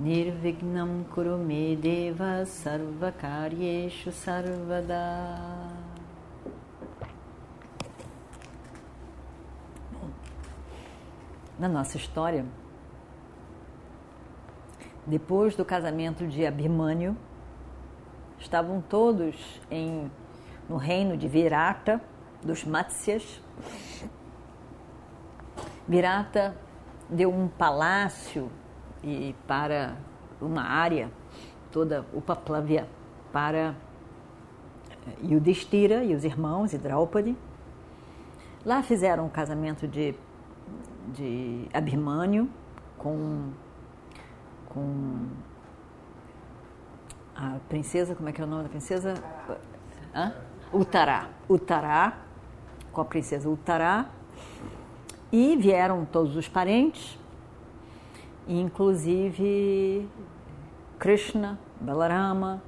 Nirvignam Kurume Deva Sarvakaryeshu Sarvada Na nossa história, depois do casamento de Abhimanyu, estavam todos em, no reino de Virata, dos Matsyas. Virata deu um palácio e para uma área toda Upaplavya para Yudhishthira e os irmãos e Draupadi. Lá fizeram o casamento de, de Abhimanyu com, com a princesa, como é que é o nome da princesa? Hã? Utará. Utará, com a princesa Utará. E vieram todos os parentes, inclusive Krishna, Balarama,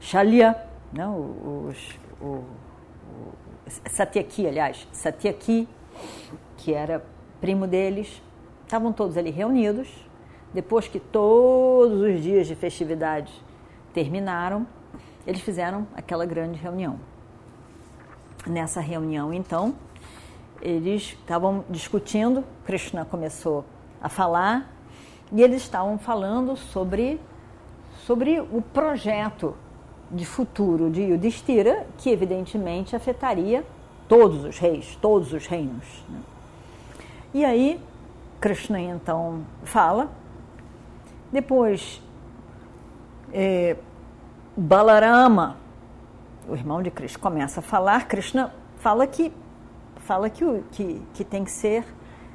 Shalya, né, os, o, o, Satyaki, aliás, Satyaki, que era primo deles, estavam todos ali reunidos. Depois que todos os dias de festividade terminaram, eles fizeram aquela grande reunião. Nessa reunião, então, eles estavam discutindo, Krishna começou a falar e eles estavam falando sobre, sobre o projeto de futuro de Yudhishthira, que evidentemente afetaria todos os reis, todos os reinos. Né? E aí, Krishna então fala, depois é, Balarama, o irmão de Krishna, começa a falar, Krishna fala que fala que, que, que tem que ser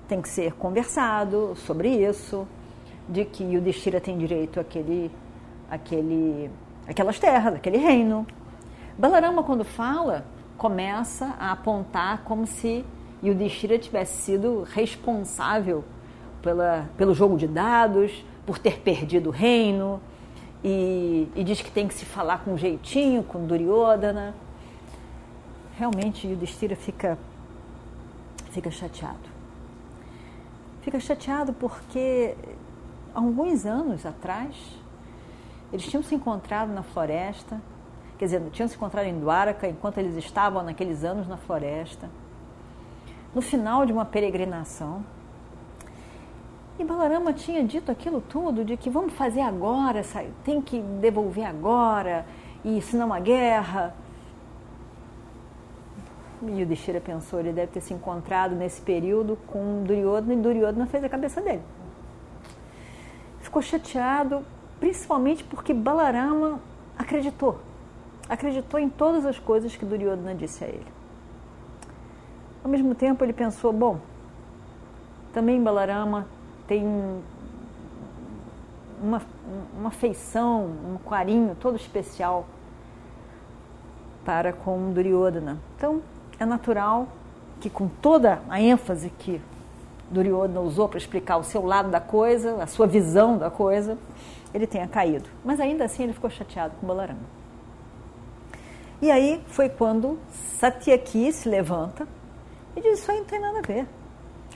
tem que ser conversado sobre isso, de que o Destira tem direito àquele, àquele, àquelas terras, aquele reino. Balarama, quando fala, começa a apontar como se Yudhishthira tivesse sido responsável pela, pelo jogo de dados, por ter perdido o reino, e, e diz que tem que se falar com jeitinho, com Duryodhana. Realmente Yudhishthira fica, fica chateado. Fica chateado porque alguns anos atrás eles tinham se encontrado na floresta, quer dizer, tinham se encontrado em Dwaraka enquanto eles estavam naqueles anos na floresta, no final de uma peregrinação. E Balarama tinha dito aquilo tudo de que vamos fazer agora, tem que devolver agora, e senão a guerra. E o Destira pensou, ele deve ter se encontrado nesse período com Duryodhana e Duryodhana fez a cabeça dele. Ficou chateado, principalmente porque Balarama acreditou. Acreditou em todas as coisas que Duryodhana disse a ele. Ao mesmo tempo, ele pensou: bom, também Balarama tem uma, uma feição, um carinho todo especial para com Duryodhana. Então, é natural que com toda a ênfase que Duryodhana usou para explicar o seu lado da coisa, a sua visão da coisa, ele tenha caído. Mas ainda assim ele ficou chateado com Balarama. E aí foi quando Satyaki se levanta e diz: Isso aí não tem nada a ver.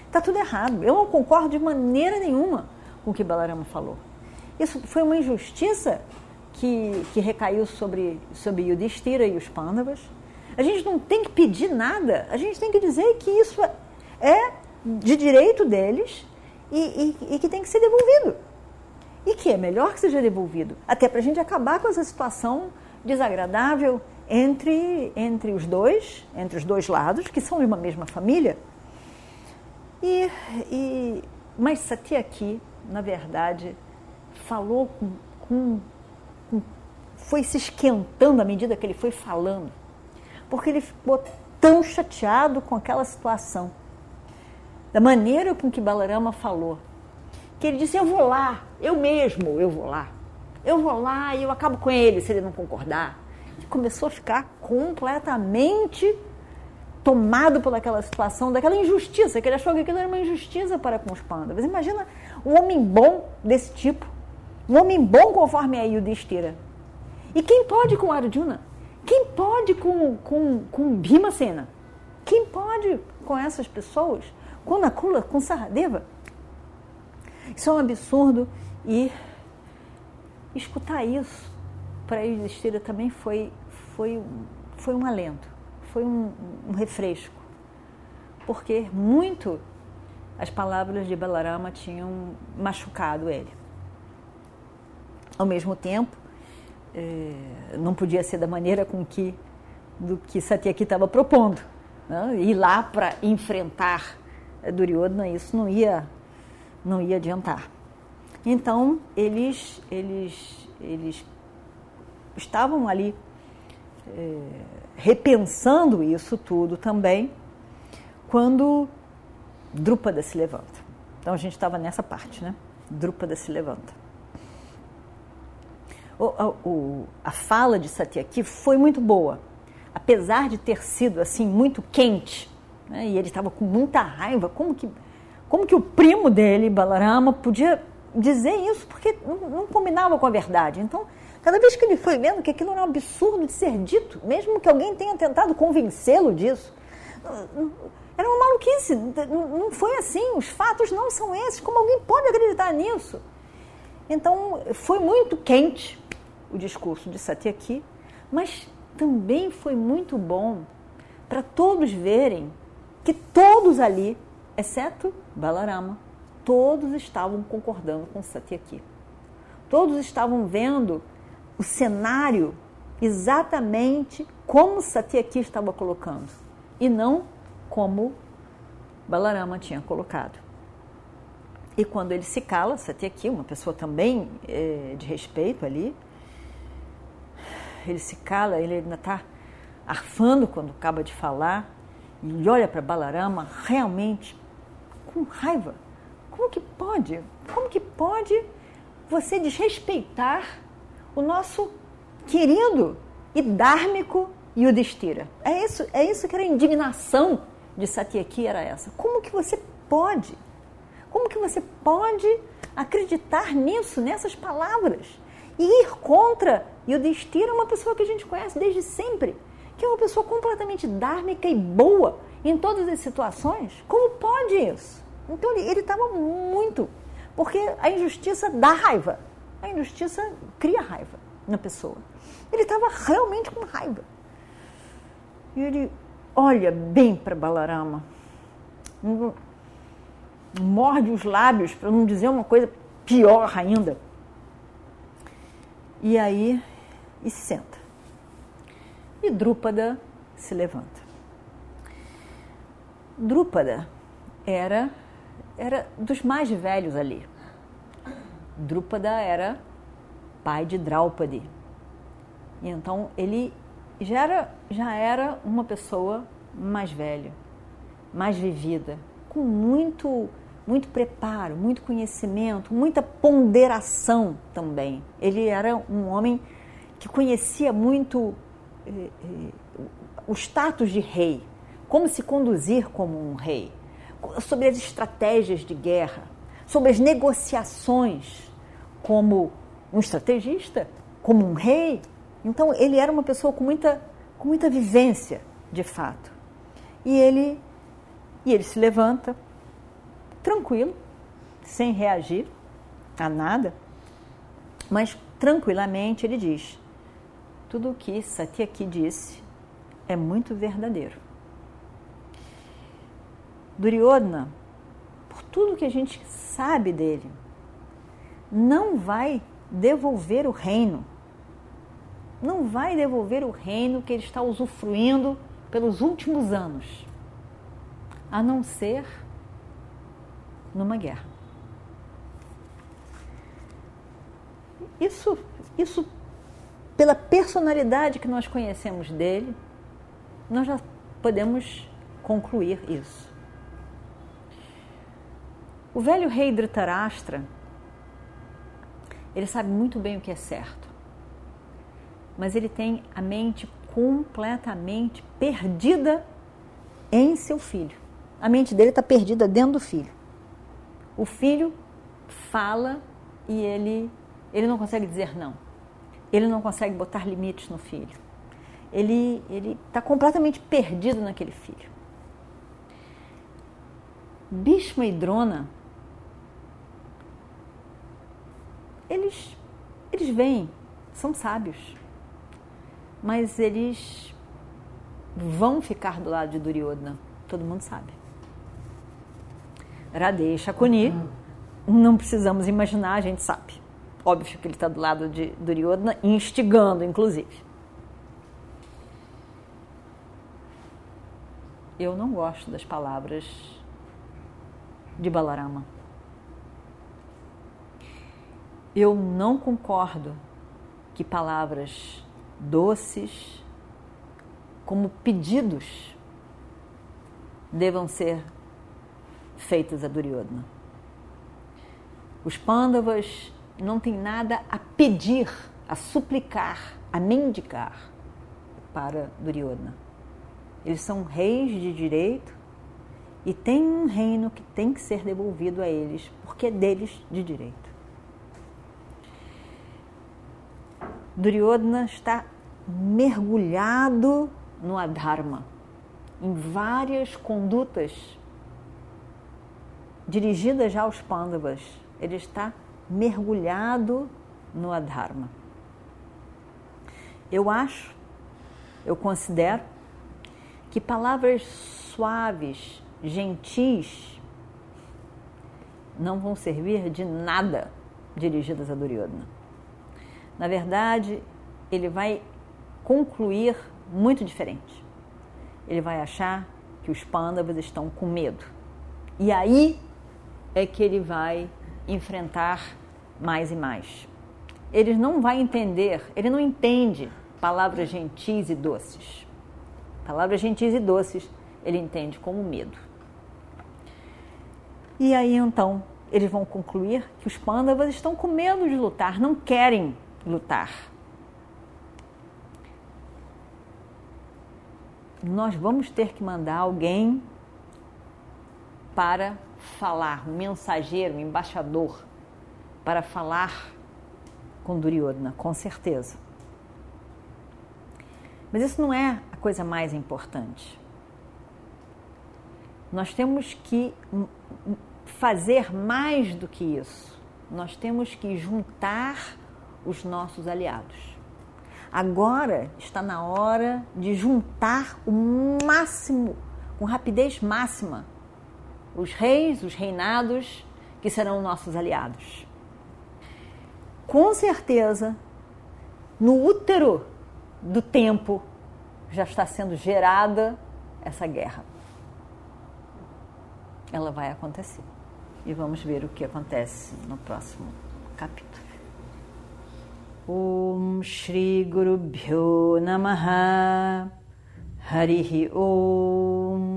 Está tudo errado. Eu não concordo de maneira nenhuma com o que Balarama falou. Isso foi uma injustiça que, que recaiu sobre, sobre Yudhishthira e os Pandavas. A gente não tem que pedir nada, a gente tem que dizer que isso é de direito deles e, e, e que tem que ser devolvido. E que é melhor que seja devolvido, até para a gente acabar com essa situação desagradável entre, entre os dois, entre os dois lados, que são de uma mesma família. E, e, mas Satyaki, na verdade, falou com, com, com, foi se esquentando à medida que ele foi falando, porque ele ficou tão chateado com aquela situação, da maneira com que Balarama falou, que ele disse: Eu vou lá, eu mesmo, eu vou lá. eu vou lá e eu acabo com ele se ele não concordar. Ele começou a ficar completamente tomado por aquela situação, daquela injustiça, que ele achou que aquilo era uma injustiça para com os pândalas. Imagina um homem bom desse tipo, um homem bom conforme a Yudhishthira. E quem pode com Arjuna? Quem pode com, com, com Bhimasena? Quem pode com essas pessoas? Nakula, com Saradeva? Isso é um absurdo e escutar isso para Yudhishthira também foi, foi, foi um alento foi um, um refresco, porque muito as palavras de Balarama tinham machucado ele. Ao mesmo tempo, eh, não podia ser da maneira com que do que Satyaki estava propondo, né? ir lá para enfrentar Duryodhana, isso não ia não ia adiantar. Então eles eles eles estavam ali eh, repensando isso tudo também, quando Drúpada se levanta. Então a gente estava nessa parte, né? Drúpada se levanta. O, o, a fala de Satyaki foi muito boa, apesar de ter sido assim muito quente, né? e ele estava com muita raiva. Como que, como que o primo dele, Balarama, podia dizer isso? Porque não, não combinava com a verdade. Então Cada vez que ele foi vendo que aquilo era um absurdo de ser dito, mesmo que alguém tenha tentado convencê-lo disso, era uma maluquice, não foi assim, os fatos não são esses, como alguém pode acreditar nisso? Então, foi muito quente o discurso de Satyaki, mas também foi muito bom para todos verem que todos ali, exceto Balarama, todos estavam concordando com Satyaki. Todos estavam vendo o cenário exatamente como Satyaki estava colocando e não como Balarama tinha colocado. E quando ele se cala, Satyaki, uma pessoa também é, de respeito ali, ele se cala, ele ainda está arfando quando acaba de falar e olha para Balarama realmente com raiva. Como que pode? Como que pode você desrespeitar o nosso querido e dármico Yudhishthira. É isso, é isso que era a indignação de Satyaki, era essa. Como que você pode? Como que você pode acreditar nisso, nessas palavras? E ir contra Yudhishthira, uma pessoa que a gente conhece desde sempre, que é uma pessoa completamente dármica e boa em todas as situações. Como pode isso? Então ele estava muito, porque a injustiça dá raiva. A injustiça cria raiva na pessoa. Ele estava realmente com raiva. E ele olha bem para Balarama, morde os lábios para não dizer uma coisa pior ainda. E aí, e se senta. E Drúpada se levanta. Drúpada era, era dos mais velhos ali. Drúpada era pai de Draupadi. E então ele já era, já era uma pessoa mais velha, mais vivida, com muito, muito preparo, muito conhecimento, muita ponderação também. Ele era um homem que conhecia muito o status de rei, como se conduzir como um rei, sobre as estratégias de guerra, sobre as negociações como um estrategista, como um rei. Então ele era uma pessoa com muita, com muita vivência, de fato. E ele, e ele se levanta, tranquilo, sem reagir a nada, mas tranquilamente ele diz: tudo o que Satyaki disse é muito verdadeiro. Duryodhana, por tudo que a gente sabe dele, não vai devolver o reino. Não vai devolver o reino que ele está usufruindo pelos últimos anos, a não ser numa guerra. Isso, isso pela personalidade que nós conhecemos dele, nós já podemos concluir isso. O velho rei Dhritarashtra Ele sabe muito bem o que é certo. Mas ele tem a mente completamente perdida em seu filho. A mente dele está perdida dentro do filho. O filho fala e ele, ele não consegue dizer não. Ele não consegue botar limites no filho. Ele está completamente perdido naquele filho. Bhishma e Drona eles, eles vêm, são sábios, mas eles vão ficar do lado de Duryodhana, todo mundo sabe. Radhe Shakuni, não precisamos imaginar, a gente sabe. Óbvio que ele está do lado de Duryodhana, instigando, inclusive. Eu não gosto das palavras de Balarama. Eu não concordo que palavras doces, como pedidos, devam ser feitas a Duryodhana. Os Pandavas não têm nada a pedir, a suplicar, a mendigar para Duryodhana. Eles são reis de direito e têm um reino que tem que ser devolvido a eles, porque é deles de direito. Duryodhana está mergulhado no adharma, em várias condutas dirigidas já aos Pandavas. Ele está mergulhado no adharma. Eu acho, eu considero que palavras suaves, gentis, não vão servir de nada dirigidas a Duryodhana. Na verdade, ele vai concluir muito diferente. Ele vai achar que os pândavas estão com medo. E aí é que ele vai enfrentar mais e mais. Ele não vai entender, ele não entende palavras gentis e doces. Palavras gentis e doces ele entende como medo. E aí então eles vão concluir que os pândavas estão com medo de lutar, não querem lutar. Nós vamos ter que mandar alguém para falar, um mensageiro, um embaixador, para falar com Duryodhana, com certeza. Mas isso não é a coisa mais importante. Nós temos que fazer mais do que isso. Nós temos que juntar os nossos aliados. Agora está na hora de juntar o máximo, com rapidez máxima, os reis, os reinados que serão nossos aliados. Com certeza, no útero do tempo já está sendo gerada essa guerra. Ela vai acontecer. E vamos ver o que acontece no próximo capítulo. Om Shri Guru Bhyo Namaha Harihi Om